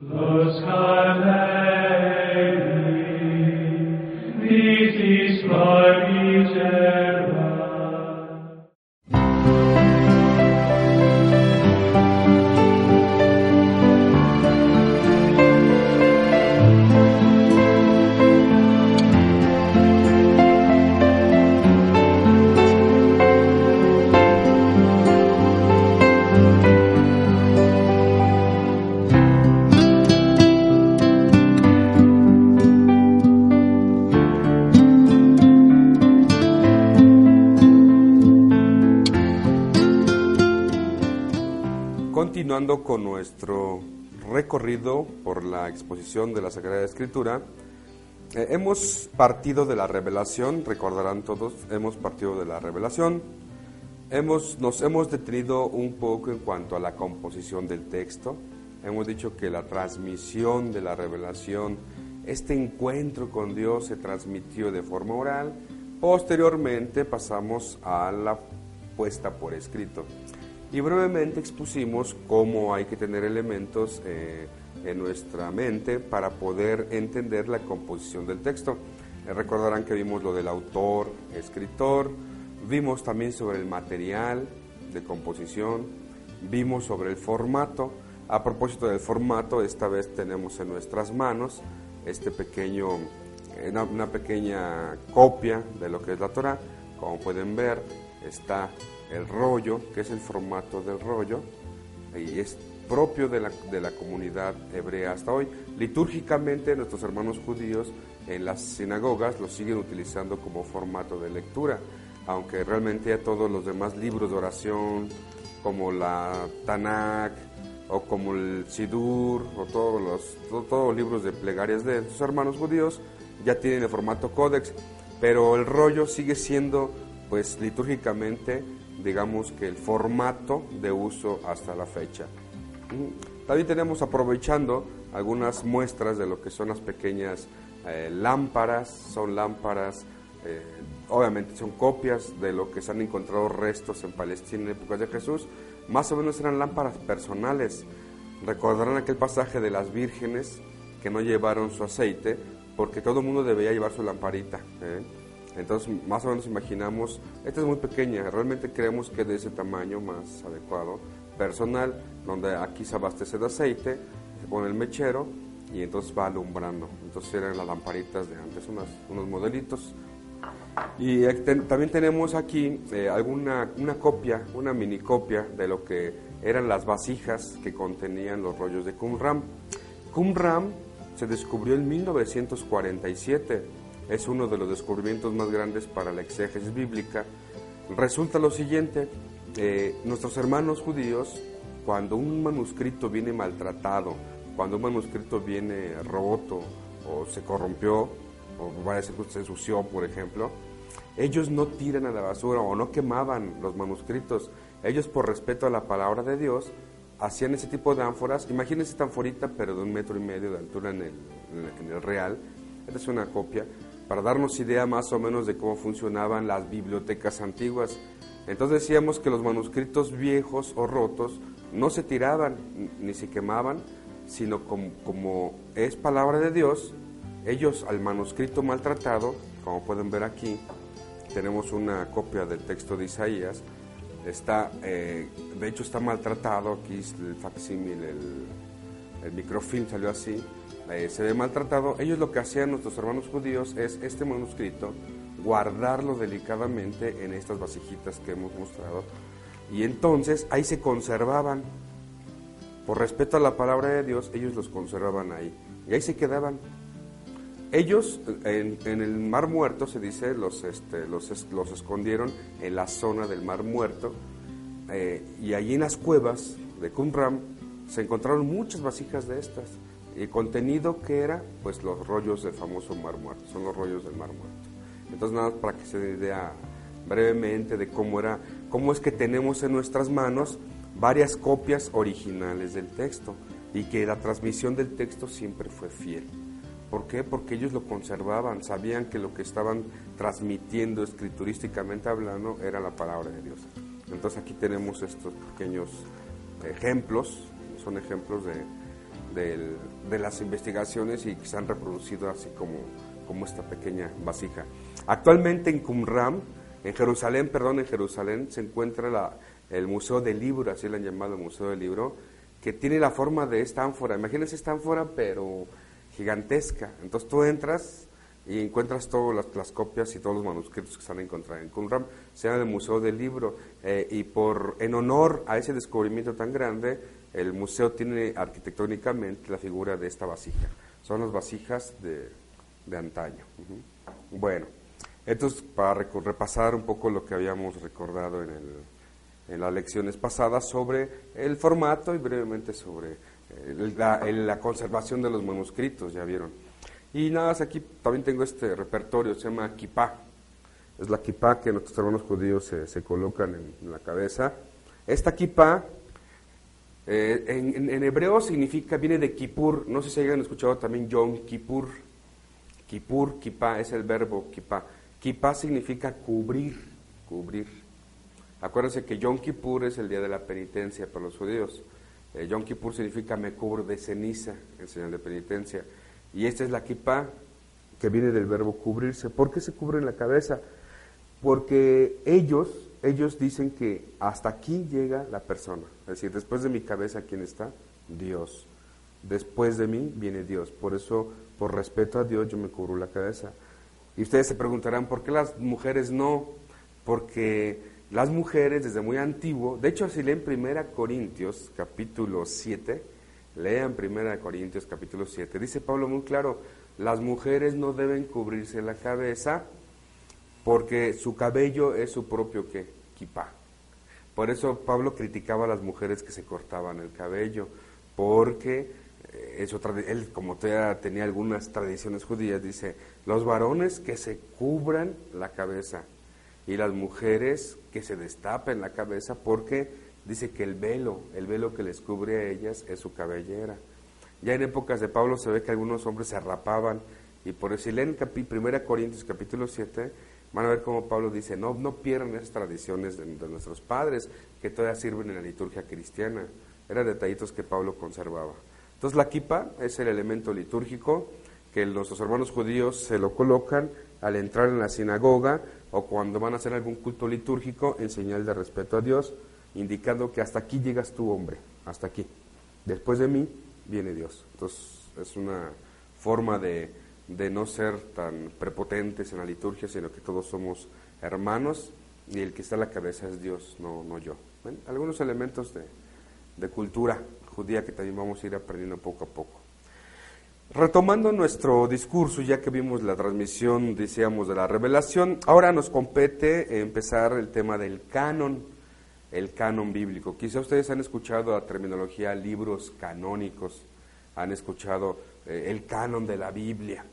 Los Galilei, continuando con nuestro recorrido por la exposición de la Sagrada Escritura, eh, hemos partido de la revelación, recordarán todos, hemos partido de la revelación, hemos, nos hemos detenido un poco en cuanto a la composición del texto, hemos dicho que la transmisión de la revelación, este encuentro con Dios se transmitió de forma oral, posteriormente pasamos a la puesta por escrito y brevemente expusimos cómo hay que tener elementos eh, en nuestra mente para poder entender la composición del texto. Eh, recordarán que vimos lo del autor, escritor, vimos también sobre el material de composición, vimos sobre el formato. A propósito del formato, esta vez tenemos en nuestras manos este pequeño, eh, una, una pequeña copia de lo que es la Torah. Como pueden ver, está el rollo, que es el formato del rollo, y es propio de la, de la comunidad hebrea hasta hoy. Litúrgicamente nuestros hermanos judíos en las sinagogas lo siguen utilizando como formato de lectura, aunque realmente a todos los demás libros de oración, como la Tanakh, o como el Sidur, o todos los, todos libros de plegarias de sus hermanos judíos, ya tienen el formato códex, pero el rollo sigue siendo, pues litúrgicamente, digamos que el formato de uso hasta la fecha. Mm, también tenemos aprovechando algunas muestras de lo que son las pequeñas eh, lámparas, son lámparas, eh, obviamente son copias de lo que se han encontrado restos en Palestina en épocas de Jesús, más o menos eran lámparas personales. Recordarán aquel pasaje de las vírgenes que no llevaron su aceite porque todo el mundo debía llevar su lamparita. ¿eh? Entonces, más o menos imaginamos, esta es muy pequeña, realmente creemos que de ese tamaño más adecuado, personal, donde aquí se abastece de aceite, se pone el mechero y entonces va alumbrando. Entonces eran las lamparitas de antes, unos modelitos. Y también tenemos aquí eh, alguna una copia, una mini copia de lo que eran las vasijas que contenían los rollos de Qumran. Qumran se descubrió en 1947 es uno de los descubrimientos más grandes para la exégesis bíblica. Resulta lo siguiente, eh, nuestros hermanos judíos, cuando un manuscrito viene maltratado, cuando un manuscrito viene roto o se corrompió, o parece que se ensució, por ejemplo, ellos no tiran a la basura o no quemaban los manuscritos. Ellos, por respeto a la palabra de Dios, hacían ese tipo de ánforas. Imagínense esta anforita, pero de un metro y medio de altura en el, en el real. Esta es una copia para darnos idea más o menos de cómo funcionaban las bibliotecas antiguas. Entonces decíamos que los manuscritos viejos o rotos no se tiraban ni se quemaban, sino como, es palabra de Dios, ellos al manuscrito maltratado, como pueden ver aquí, tenemos una copia del texto de Isaías, está, eh, de hecho está maltratado, aquí el facsímil, el microfilm salió así, eh, se ve maltratado, ellos lo que hacían nuestros hermanos judíos es este manuscrito, guardarlo delicadamente en estas vasijitas que hemos mostrado, y entonces ahí se conservaban. Por respeto a la palabra de Dios, ellos los conservaban ahí, y ahí se quedaban. Ellos en, el Mar Muerto, se dice, los, este, los, los, escondieron en la zona del Mar Muerto, eh, y allí en las cuevas de Qumran se encontraron muchas vasijas de estas. El contenido que era, pues los rollos del famoso mar muerto, son los rollos del mar muerto. Entonces nada, para que se den idea brevemente de cómo era, cómo es que tenemos en nuestras manos varias copias originales del texto y que la transmisión del texto siempre fue fiel. ¿Por qué? Porque ellos lo conservaban, sabían que lo que estaban transmitiendo escriturísticamente hablando era la palabra de Dios. Entonces aquí tenemos estos pequeños ejemplos, son ejemplos de, de, las investigaciones y que se han reproducido así como, como esta pequeña vasija. Actualmente en Qumran, en Jerusalén, perdón, en Jerusalén se encuentra el Museo del Libro, así lo han llamado el Museo del Libro, que tiene la forma de esta ánfora. Imagínense esta ánfora, pero gigantesca. Entonces tú entras y encuentras todas las, copias y todos los manuscritos que están encontrados en Qumran. Se llama el Museo del Libro eh, y por en honor a ese descubrimiento tan grande, el museo tiene arquitectónicamente la figura de esta vasija. Son las vasijas de, de antaño. Bueno, entonces para repasar un poco lo que habíamos recordado en, en las lecciones pasadas sobre el formato y brevemente sobre la, conservación de los manuscritos, ya vieron. Y nada aquí también tengo este repertorio, se llama kipá. Es la kipá que nuestros hermanos judíos se, colocan en, la cabeza. Esta kipá eh, en, hebreo significa, viene de Kippur. No sé si hayan escuchado también Yom Kippur. Kippur, kipá, es el verbo kipá. Kipá significa cubrir, cubrir. Acuérdense que Yom Kippur es el día de la penitencia para los judíos. Eh, Yom Kippur significa me cubro de ceniza, en señal de penitencia. Y esta es la kippah, que viene del verbo cubrirse. ¿Por qué se cubren la cabeza? Porque ellos, ellos dicen que hasta aquí llega la persona. Es decir, después de mi cabeza, ¿quién está? Dios. Después de mí viene Dios. Por eso, por respeto a Dios, yo me cubro la cabeza. Y ustedes se preguntarán, ¿por qué las mujeres no? Porque las mujeres desde muy antiguo, de hecho si leen 1 Corintios capítulo 7, lean 1 Corintios capítulo 7, dice Pablo muy claro, las mujeres no deben cubrirse la cabeza porque su cabello es su propio ¿qué? kipá. Por eso Pablo criticaba a las mujeres que se cortaban el cabello, porque eh, eso, él como tenía algunas tradiciones judías, dice, los varones que se cubran la cabeza y las mujeres que se destapen la cabeza porque dice que el velo, el velo que les cubre a ellas es su cabellera. Ya en épocas de Pablo se ve que algunos hombres se rapaban y por eso leen 1 Corintios capítulo 7 van a ver cómo Pablo dice, no, no pierdan esas tradiciones de, nuestros padres que todavía sirven en la liturgia cristiana. Eran detallitos que Pablo conservaba. Entonces la kipa es el elemento litúrgico que nuestros hermanos judíos se lo colocan al entrar en la sinagoga o cuando van a hacer algún culto litúrgico en señal de respeto a Dios, indicando que hasta aquí llegas tú, hombre, hasta aquí. Después de mí viene Dios. Entonces es una forma de, de no ser tan prepotentes en la liturgia, sino que todos somos hermanos y el que está a la cabeza es Dios, no, no yo. Algunos elementos de, de cultura judía que también vamos a ir aprendiendo poco a poco. Retomando nuestro discurso, ya que vimos la transmisión, decíamos, de la revelación, ahora nos compete empezar el tema del canon, el canon bíblico. Quizá ustedes han escuchado la terminología libros canónicos, han escuchado eh, el canon de la Biblia.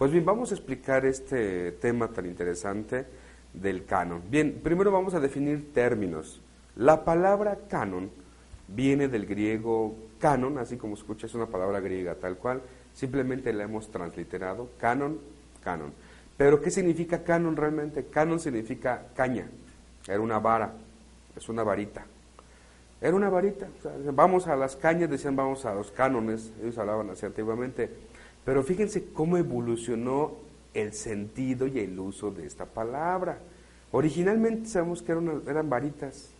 Pues bien, vamos a explicar este tema tan interesante del canon. Bien, primero vamos a definir términos. La palabra canon viene del griego canon, así como escucha, es una palabra griega tal cual, Simplemente la hemos transliterado, canon, canon. Pero ¿qué significa canon realmente? Canon significa caña, era una vara, es una varita. Era una varita, vamos a las cañas, decían vamos a los cánones, ellos hablaban así antiguamente. Pero fíjense cómo evolucionó el sentido y el uso de esta palabra. Originalmente sabemos que eran, eran varitas.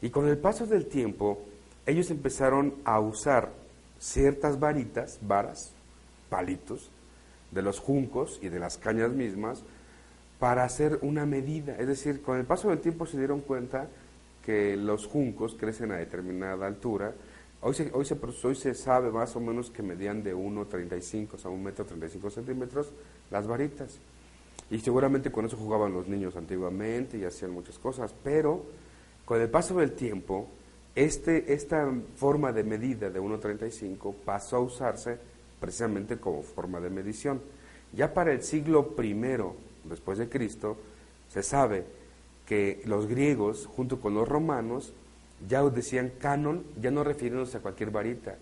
Y con el paso del tiempo, ellos empezaron a usar ciertas varitas, varas, palitos de los juncos y de las cañas mismas para hacer una medida. Es decir, con el paso del tiempo se dieron cuenta que los juncos crecen a determinada altura. Hoy se, hoy se, sabe más o menos que medían de 1,35 a 1,35 centímetros las varitas. Y seguramente con eso jugaban los niños antiguamente y hacían muchas cosas. Pero con el paso del tiempo, este, esta forma de medida de 1.35 pasó a usarse precisamente como forma de medición. Ya para el siglo I después de Cristo, se sabe que los griegos, junto con los romanos, ya decían canon, ya no refiriéndose a cualquier varita.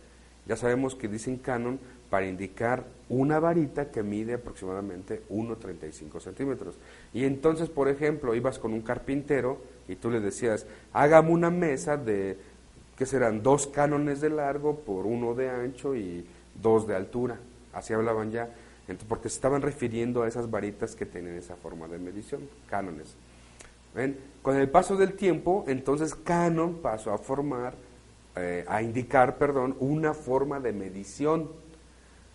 Ya sabemos que dicen canon para indicar una varita que mide aproximadamente 1,35 centímetros. Y entonces, por ejemplo, ibas con un carpintero y tú le decías, hágame una mesa de, que serán dos cánones de largo por uno de ancho y dos de altura. Así hablaban ya, porque se estaban refiriendo a esas varitas que tienen esa forma de medición, cánones. Con el paso del tiempo, entonces canon pasó a formar, eh, a indicar, perdón, una forma de medición.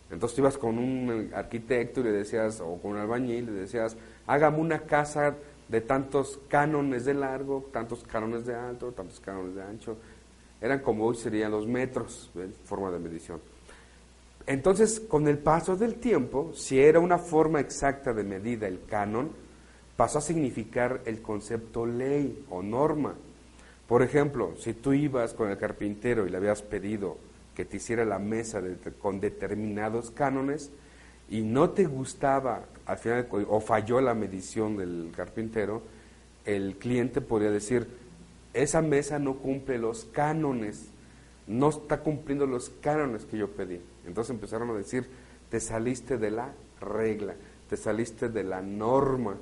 Entonces tú ibas con un arquitecto y le decías, o con un albañil, le decías, hágame una casa de tantos cánones de largo, tantos cánones de alto, tantos cánones de ancho. Eran como hoy serían los metros, forma de medición. Entonces, con el paso del tiempo, si era una forma exacta de medida el canon, pasó a significar el concepto ley o norma. Por ejemplo, si tú ibas con el carpintero y le habías pedido que te hiciera la mesa con determinados cánones y no te gustaba, al final, o falló la medición del carpintero, el cliente podría decir, esa mesa no cumple los cánones, no está cumpliendo los cánones que yo pedí. Entonces empezaron a decir, te saliste de la regla, te saliste de la norma.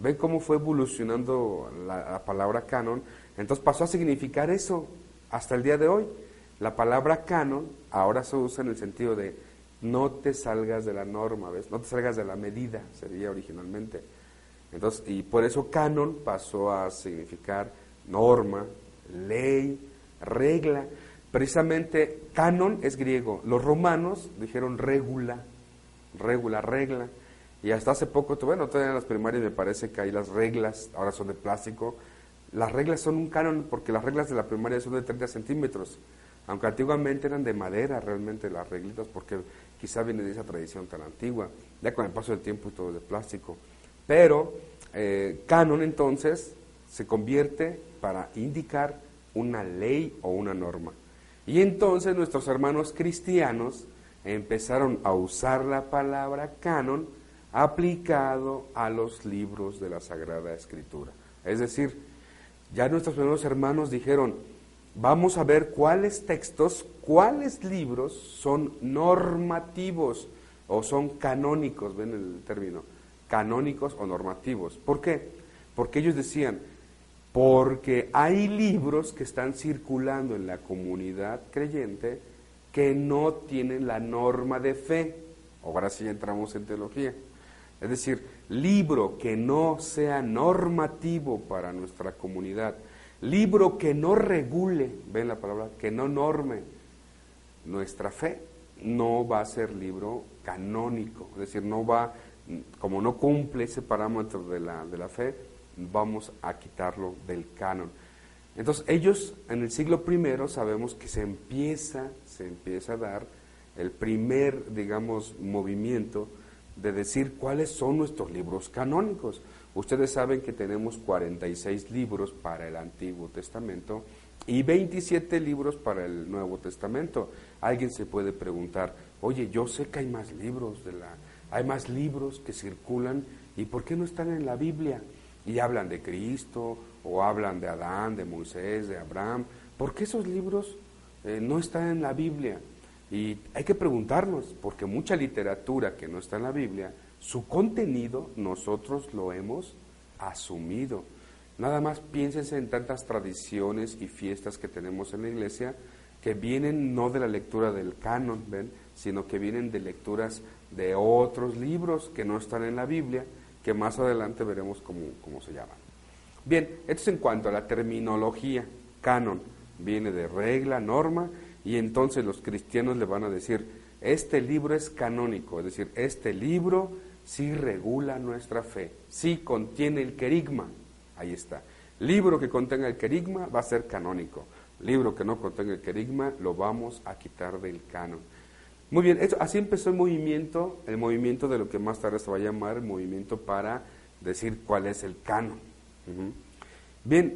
¿Ven cómo fue evolucionando la, palabra canon? Entonces pasó a significar eso hasta el día de hoy. La palabra canon ahora se usa en el sentido de no te salgas de la norma, ¿ves? No te salgas de la medida, sería originalmente. Entonces, y por eso canon pasó a significar norma, ley, regla. Precisamente canon es griego. Los romanos dijeron regula, regula, regla. Y hasta hace poco, bueno, todavía en las primarias me parece que ahí las reglas ahora son de plástico. Las reglas son un canon porque las reglas de la primaria son de 30 centímetros, aunque antiguamente eran de madera realmente las reglitas porque quizá viene de esa tradición tan antigua, ya con el paso del tiempo todo de plástico. Pero eh, canon entonces se convierte para indicar una ley o una norma. Y entonces nuestros hermanos cristianos empezaron a usar la palabra canon aplicado a los libros de la Sagrada Escritura. Es decir, ya nuestros primeros hermanos dijeron, vamos a ver cuáles textos, cuáles libros son normativos o son canónicos, ven el término, canónicos o normativos. ¿Por qué? Porque ellos decían, porque hay libros que están circulando en la comunidad creyente que no tienen la norma de fe. Ahora sí entramos en teología. Es decir, libro que no sea normativo para nuestra comunidad, libro que no regule, ven la palabra, que no norme nuestra fe, no va a ser libro canónico, es decir, no va, como no cumple ese parámetro de la, de la fe, vamos a quitarlo del canon. Entonces ellos en el siglo I sabemos que se empieza, se empieza a dar el primer, digamos, movimiento de decir cuáles son nuestros libros canónicos. Ustedes saben que tenemos 46 libros para el Antiguo Testamento y 27 libros para el Nuevo Testamento. Alguien se puede preguntar, oye, yo sé que hay más libros de la, hay más libros que circulan y ¿por qué no están en la Biblia? y hablan de Cristo o hablan de Adán, de Moisés, de Abraham. ¿Por qué esos libros eh, no están en la Biblia? Y hay que preguntarnos, porque mucha literatura que no está en la Biblia, su contenido nosotros lo hemos asumido. Nada más piénsense en tantas tradiciones y fiestas que tenemos en la iglesia que vienen no de la lectura del canon, ¿ven? sino que vienen de lecturas de otros libros que no están en la Biblia que más adelante veremos cómo, se llaman. Bien, esto es en cuanto a la terminología. Canon viene de regla, norma, y entonces los cristianos le van a decir, este libro es canónico, es decir, este libro sí regula nuestra fe, sí contiene el querigma, ahí está. Libro que contenga el querigma va a ser canónico, libro que no contenga el querigma lo vamos a quitar del canon. Muy bien, así empezó el movimiento, el movimiento de lo que más tarde se va a llamar el movimiento para decir cuál es el canon. Bien,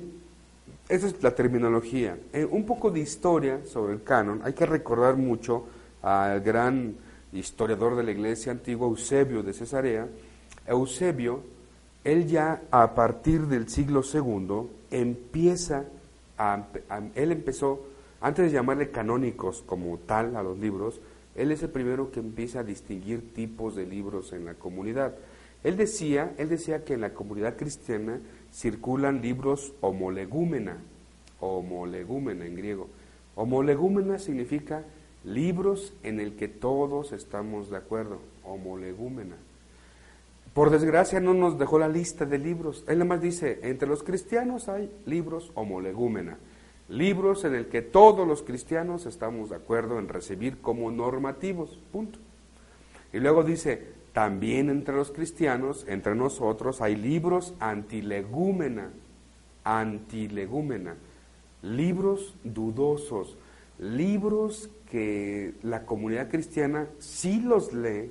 esa es la terminología. Eh, un poco de historia sobre el canon. Hay que recordar mucho al gran historiador de la iglesia antigua, Eusebio de Cesarea. Eusebio, él ya a partir del siglo II empieza a, él empezó, antes de llamarle canónicos como tal a los libros, él es el primero que empieza a distinguir tipos de libros en la comunidad. Él decía, él decía que en la comunidad cristiana circulan libros homolegúmena, homolegúmena en griego. Homolegúmena significa libros en el que todos estamos de acuerdo, homolegúmena. Por desgracia no nos dejó la lista de libros. Él más dice, entre los cristianos hay libros homolegúmena, libros en el que todos los cristianos estamos de acuerdo en recibir como normativos, punto. Y luego dice, también entre los cristianos, entre nosotros, hay libros antilegúmena, antilegúmena, libros dudosos, libros que la comunidad cristiana sí los lee,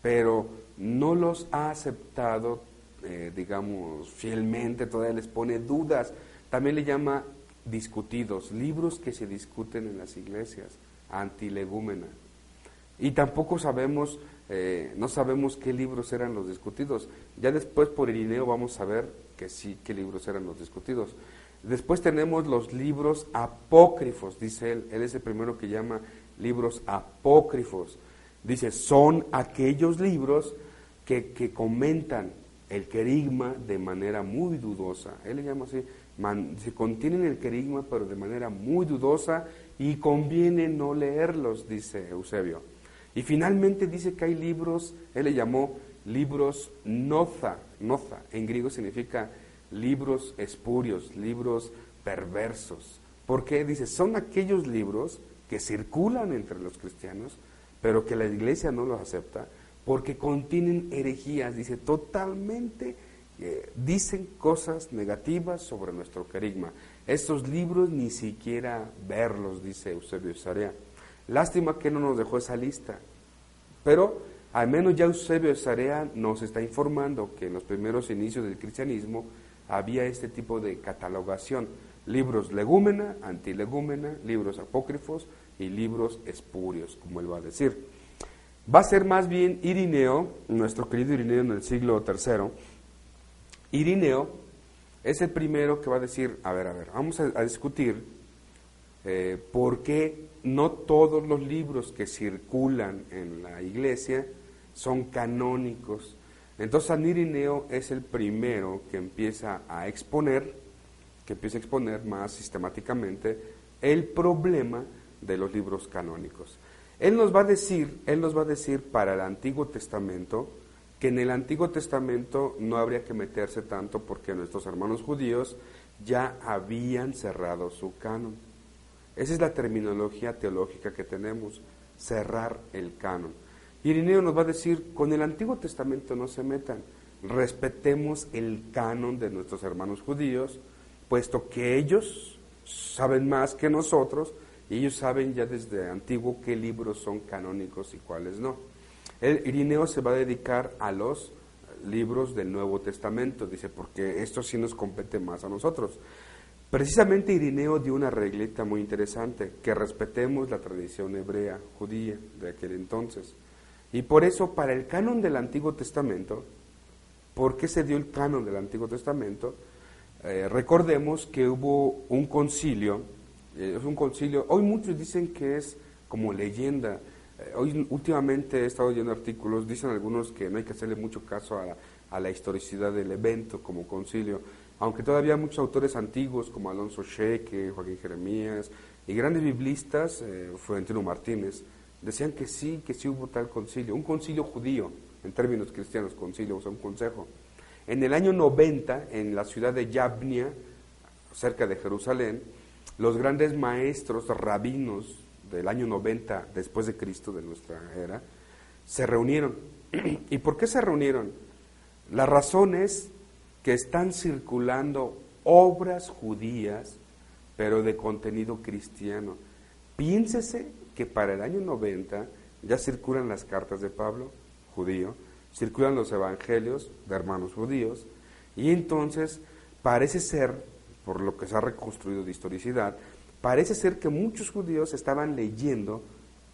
pero no los ha aceptado, eh, digamos, fielmente, todavía les pone dudas. También le llama discutidos, libros que se discuten en las iglesias, antilegúmena. Y tampoco sabemos, eh, no sabemos qué libros eran los discutidos. Ya después por Irineo vamos a ver que sí, qué libros eran los discutidos. Después tenemos los libros apócrifos, dice él. Él es el primero que llama libros apócrifos. Dice, son aquellos libros que, que comentan el querigma de manera muy dudosa. Él le llama así, se contienen el querigma pero de manera muy dudosa y conviene no leerlos, dice Eusebio. Y finalmente dice que hay libros, él le llamó libros noza, noza, en griego significa libros espurios, libros perversos. porque Dice, son aquellos libros que circulan entre los cristianos, pero que la iglesia no los acepta, porque contienen herejías, dice, totalmente eh, dicen cosas negativas sobre nuestro carisma. Estos libros ni siquiera verlos, dice Eusebio Sarea. Lástima que no nos dejó esa lista, pero al menos ya Eusebio Sarea nos está informando que en los primeros inicios del cristianismo había este tipo de catalogación, libros legúmena, antilegúmena, libros apócrifos y libros espurios, como él va a decir. Va a ser más bien Irineo, nuestro querido Irineo en el siglo III. Irineo es el primero que va a decir, a ver, a ver, vamos a, discutir eh, por qué no todos los libros que circulan en la iglesia son canónicos entonces San Irineo es el primero que empieza a exponer, que empieza a exponer más sistemáticamente el problema de los libros canónicos. Él nos va a decir, él nos va a decir para el Antiguo Testamento que en el Antiguo Testamento no habría que meterse tanto porque nuestros hermanos judíos ya habían cerrado su canon. Esa es la terminología teológica que tenemos, cerrar el canon. Irineo nos va a decir, con el Antiguo Testamento no se metan, respetemos el canon de nuestros hermanos judíos, puesto que ellos saben más que nosotros y ellos saben ya desde antiguo qué libros son canónicos y cuáles no. Irineo se va a dedicar a los libros del Nuevo Testamento, dice, porque esto sí nos compete más a nosotros. Precisamente Irineo dio una regleta muy interesante, que respetemos la tradición hebrea, judía de aquel entonces. Y por eso, para el canon del Antiguo Testamento, ¿por qué se dio el canon del Antiguo Testamento? Eh, recordemos que hubo un concilio, eh, es un concilio, hoy muchos dicen que es como leyenda, eh, hoy últimamente he estado leyendo artículos, dicen algunos que no hay que hacerle mucho caso a la, a la historicidad del evento como concilio, aunque todavía muchos autores antiguos como Alonso Sheque, Joaquín Jeremías y grandes biblistas, Florentino Martínez, decían que sí, que sí hubo tal concilio, un concilio judío, en términos cristianos, concilio, o sea, un consejo. En el año 90, en la ciudad de Yabnia, cerca de Jerusalén, los grandes maestros rabinos del año 90 después de Cristo, de nuestra era, se reunieron. ¿Y por qué se reunieron? La razón es que están circulando obras judías, pero de contenido cristiano. Piénsese que para el año 90 ya circulan las cartas de Pablo, judío, circulan los evangelios de hermanos judíos, y entonces parece ser, por lo que se ha reconstruido de historicidad, parece ser que muchos judíos estaban leyendo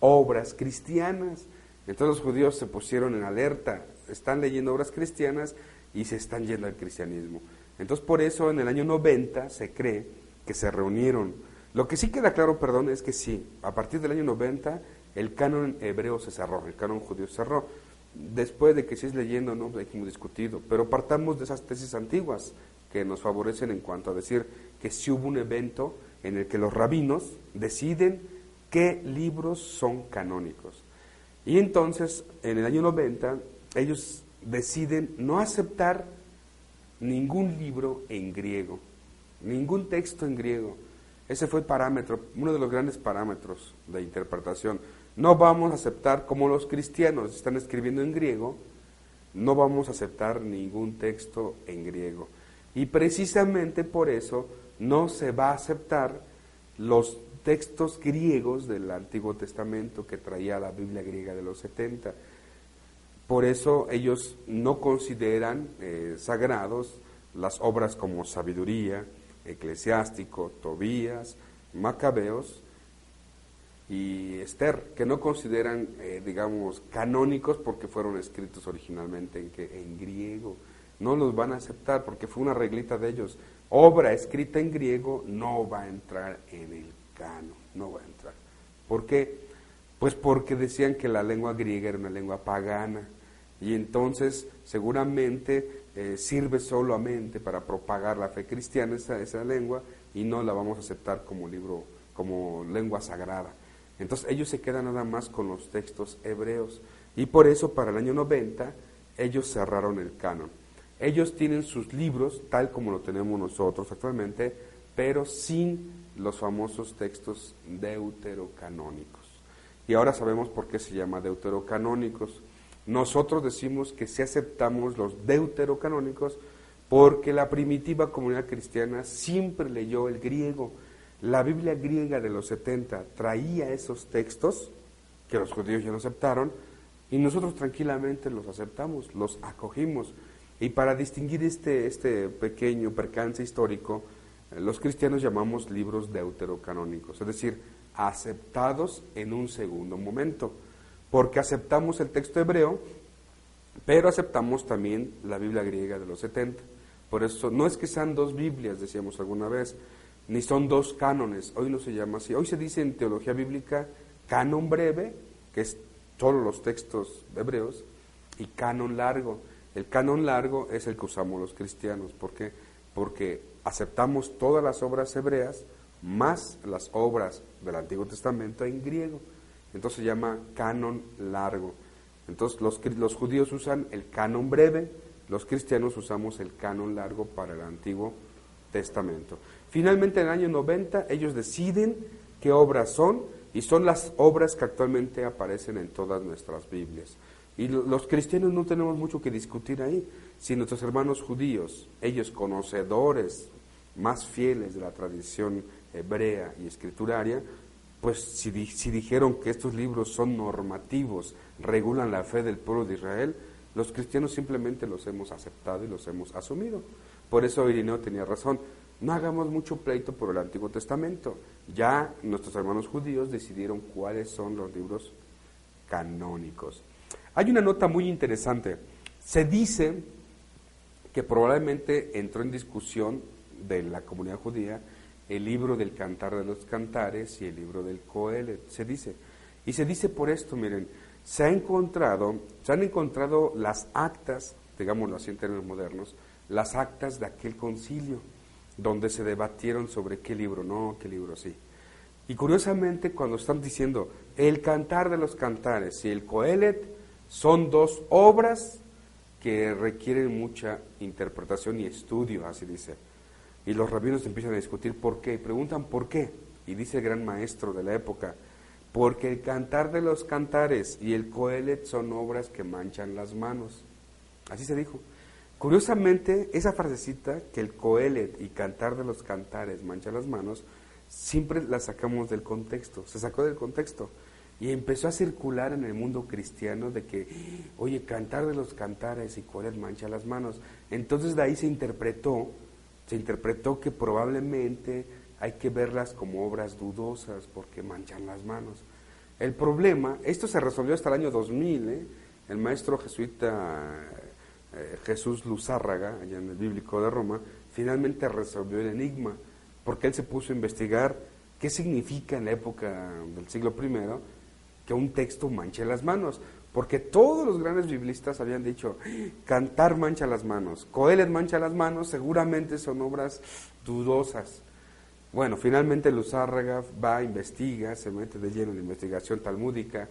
obras cristianas. Entonces los judíos se pusieron en alerta, están leyendo obras cristianas y se están yendo al cristianismo. Entonces por eso en el año 90 se cree que se reunieron. Lo que sí queda claro, perdón, es que sí, a partir del año 90 el canon hebreo se cerró, el canon judío se cerró. Después de que es leyendo, no, hay como discutido, pero partamos de esas tesis antiguas que nos favorecen en cuanto a decir que si hubo un evento en el que los rabinos deciden qué libros son canónicos. Y entonces, en el año 90, ellos deciden no aceptar ningún libro en griego, ningún texto en griego. Ese fue el parámetro, uno de los grandes parámetros de interpretación. No vamos a aceptar, como los cristianos están escribiendo en griego, no vamos a aceptar ningún texto en griego. Y precisamente por eso no se va a aceptar los textos griegos del Antiguo Testamento que traía la Biblia griega de los 70. Por eso ellos no consideran eh, sagrados las obras como Sabiduría, Eclesiástico, Tobías, Macabeos y Esther, que no consideran, eh, digamos, canónicos porque fueron escritos originalmente en, que, en griego. No los van a aceptar porque fue una reglita de ellos. Obra escrita en griego no va a entrar en el canon, no va a entrar. ¿Por qué? Pues porque decían que la lengua griega era una lengua pagana y entonces seguramente eh, sirve solamente para propagar la fe cristiana esa, esa lengua y no la vamos a aceptar como libro, como lengua sagrada. Entonces ellos se quedan nada más con los textos hebreos y por eso para el año 90 ellos cerraron el canon. Ellos tienen sus libros tal como lo tenemos nosotros actualmente, pero sin los famosos textos deuterocanónicos. Y ahora sabemos por qué se llama deuterocanónicos. Nosotros decimos que si aceptamos los deuterocanónicos porque la primitiva comunidad cristiana siempre leyó el griego. La Biblia griega de los 70 traía esos textos que los judíos ya no aceptaron y nosotros tranquilamente los aceptamos, los acogimos. Y para distinguir este, este pequeño percance histórico, los cristianos llamamos libros deuterocanónicos, es decir, aceptados en un segundo momento, porque aceptamos el texto hebreo, pero aceptamos también la Biblia griega de los 70. Por eso no es que sean dos Biblias, decíamos alguna vez, ni son dos cánones, hoy no se llama así. Hoy se dice en teología bíblica canon breve, que es todos los textos hebreos, y canon largo. El canon largo es el que usamos los cristianos. ¿Por qué? Porque aceptamos todas las obras hebreas más las obras del Antiguo Testamento en griego. Entonces se llama canon largo. Entonces los, judíos usan el canon breve, los cristianos usamos el canon largo para el Antiguo Testamento. Finalmente en el año 90 ellos deciden qué obras son y son las obras que actualmente aparecen en todas nuestras Biblias. Y los cristianos no tenemos mucho que discutir ahí. Si nuestros hermanos judíos, ellos conocedores más fieles de la tradición hebrea y escrituraria, pues si, si dijeron que estos libros son normativos, regulan la fe del pueblo de Israel, los cristianos simplemente los hemos aceptado y los hemos asumido. Por eso Irineo tenía razón. No hagamos mucho pleito por el Antiguo Testamento. Ya nuestros hermanos judíos decidieron cuáles son los libros canónicos. Hay una nota muy interesante. Se dice que probablemente entró en discusión de la comunidad judía el libro del Cantar de los Cantares y el libro del Coelet, se dice. Y se dice por esto, miren, se ha encontrado, se han encontrado las actas, digámoslo así en términos modernos, las actas de aquel concilio, donde se debatieron sobre qué libro no, qué libro sí. Y curiosamente, cuando están diciendo el Cantar de los Cantares y el Coelet, son dos obras que requieren mucha interpretación y estudio, así dice. Y los rabinos empiezan a discutir por qué, preguntan por qué. Y dice el gran maestro de la época, porque el cantar de los cantares y el coelet son obras que manchan las manos. Así se dijo. Curiosamente, esa frasecita, que el coelet y cantar de los cantares manchan las manos, siempre la sacamos del contexto, se sacó del contexto. Y empezó a circular en el mundo cristiano de que, oye, cantar de los cantares y coelet mancha las manos. Entonces de ahí se interpretó se interpretó que probablemente hay que verlas como obras dudosas porque manchan las manos. El problema, esto se resolvió hasta el año 2000, ¿eh? el maestro jesuita eh, Jesús Luzárraga, allá en el Bíblico de Roma, finalmente resolvió el enigma, porque él se puso a investigar qué significa en la época del siglo I que un texto manche las manos, porque todos los grandes biblistas habían dicho, cantar mancha las manos, Coelet mancha las manos, seguramente son obras dudosas. Bueno, finalmente Luzárraga va, investiga, se mete de lleno en la investigación talmúdica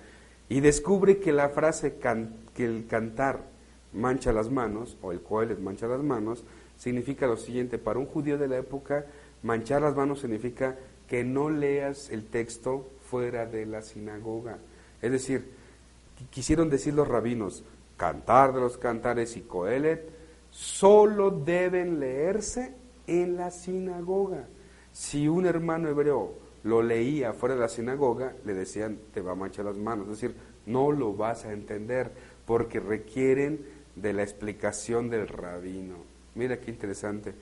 y descubre que la frase que el cantar mancha las manos, o el Coelet mancha las manos, significa lo siguiente, para un judío de la época, manchar las manos significa que no leas el texto fuera de la sinagoga. Es decir, quisieron decir los rabinos, cantar de los cantares y Coelet solo deben leerse en la sinagoga. Si un hermano hebreo lo leía fuera de la sinagoga, le decían, te va a manchar las manos. Es decir, no lo vas a entender porque requieren de la explicación del rabino. Mira qué interesante.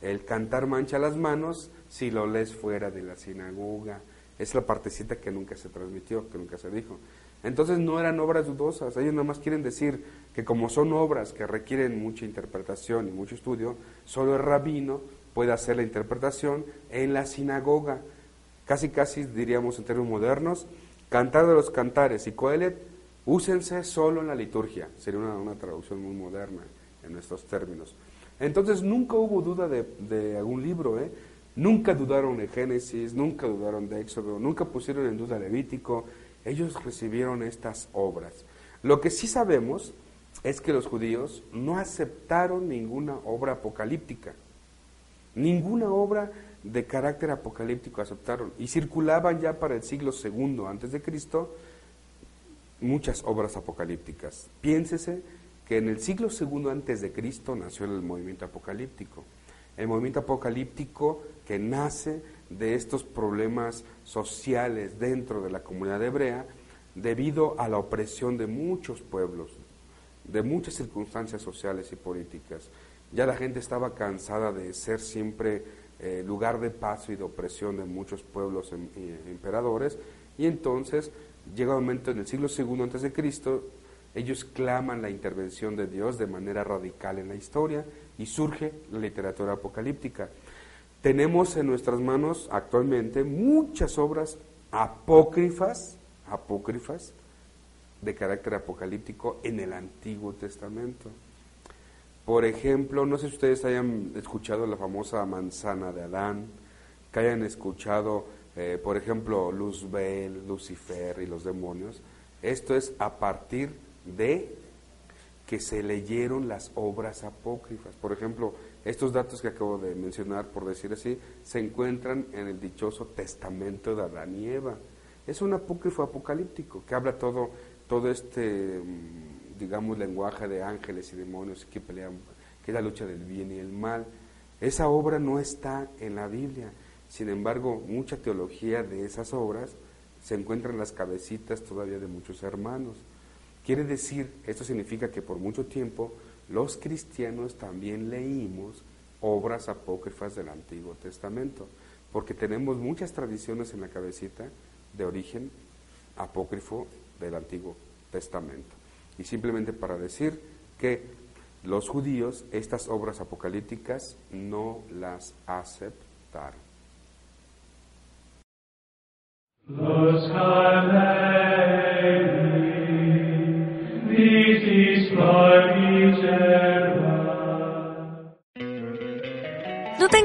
El cantar mancha las manos si lo lees fuera de la sinagoga. Es la partecita que nunca se transmitió, que nunca se dijo. Entonces no eran obras dudosas, ellos nada más quieren decir que como son obras que requieren mucha interpretación y mucho estudio, solo el rabino puede hacer la interpretación en la sinagoga. Casi, casi diríamos en términos modernos, cantar de los cantares y coelet, úsense solo en la liturgia. Sería una, traducción muy moderna en estos términos. Entonces nunca hubo duda de, de algún libro, ¿eh? Nunca dudaron de Génesis, nunca dudaron de Éxodo, nunca pusieron en duda Levítico, ellos recibieron estas obras. Lo que sí sabemos es que los judíos no aceptaron ninguna obra apocalíptica. Ninguna obra de carácter apocalíptico aceptaron. Y circulaban ya para el siglo II antes de Cristo muchas obras apocalípticas. Piénsese que en el siglo II antes de Cristo nació el movimiento apocalíptico. El movimiento apocalíptico que nace de estos problemas sociales dentro de la comunidad hebrea debido a la opresión de muchos pueblos, de muchas circunstancias sociales y políticas. Ya la gente estaba cansada de ser siempre eh, lugar de paso y de opresión de muchos pueblos em, emperadores y entonces llega un momento en el siglo II antes de Cristo ellos claman la intervención de Dios de manera radical en la historia y surge la literatura apocalíptica. Tenemos en nuestras manos actualmente muchas obras apócrifas, apócrifas, de carácter apocalíptico en el Antiguo Testamento. Por ejemplo, no sé si ustedes hayan escuchado la famosa manzana de Adán, que hayan escuchado, eh, por ejemplo, Luzbel, Lucifer y los demonios. Esto es a partir de que se leyeron las obras apócrifas. Por ejemplo, estos datos que acabo de mencionar, por decir así, se encuentran en el dichoso testamento de Adán y Eva. Es un apócrifo apocalíptico que habla todo, todo este, mm, digamos, lenguaje de ángeles y demonios que pelean, que es la lucha del bien y el mal. Esa obra no está en la Biblia. Sin embargo, mucha teología de esas obras se encuentra en las cabecitas todavía de muchos hermanos. Quiere decir, esto significa que por mucho tiempo los cristianos también leímos obras apócrifas del Antiguo Testamento, porque tenemos muchas tradiciones en la cabecita de origen apócrifo del Antiguo Testamento. Y simplemente para decir que los judíos estas obras apocalípticas no las aceptaron. Los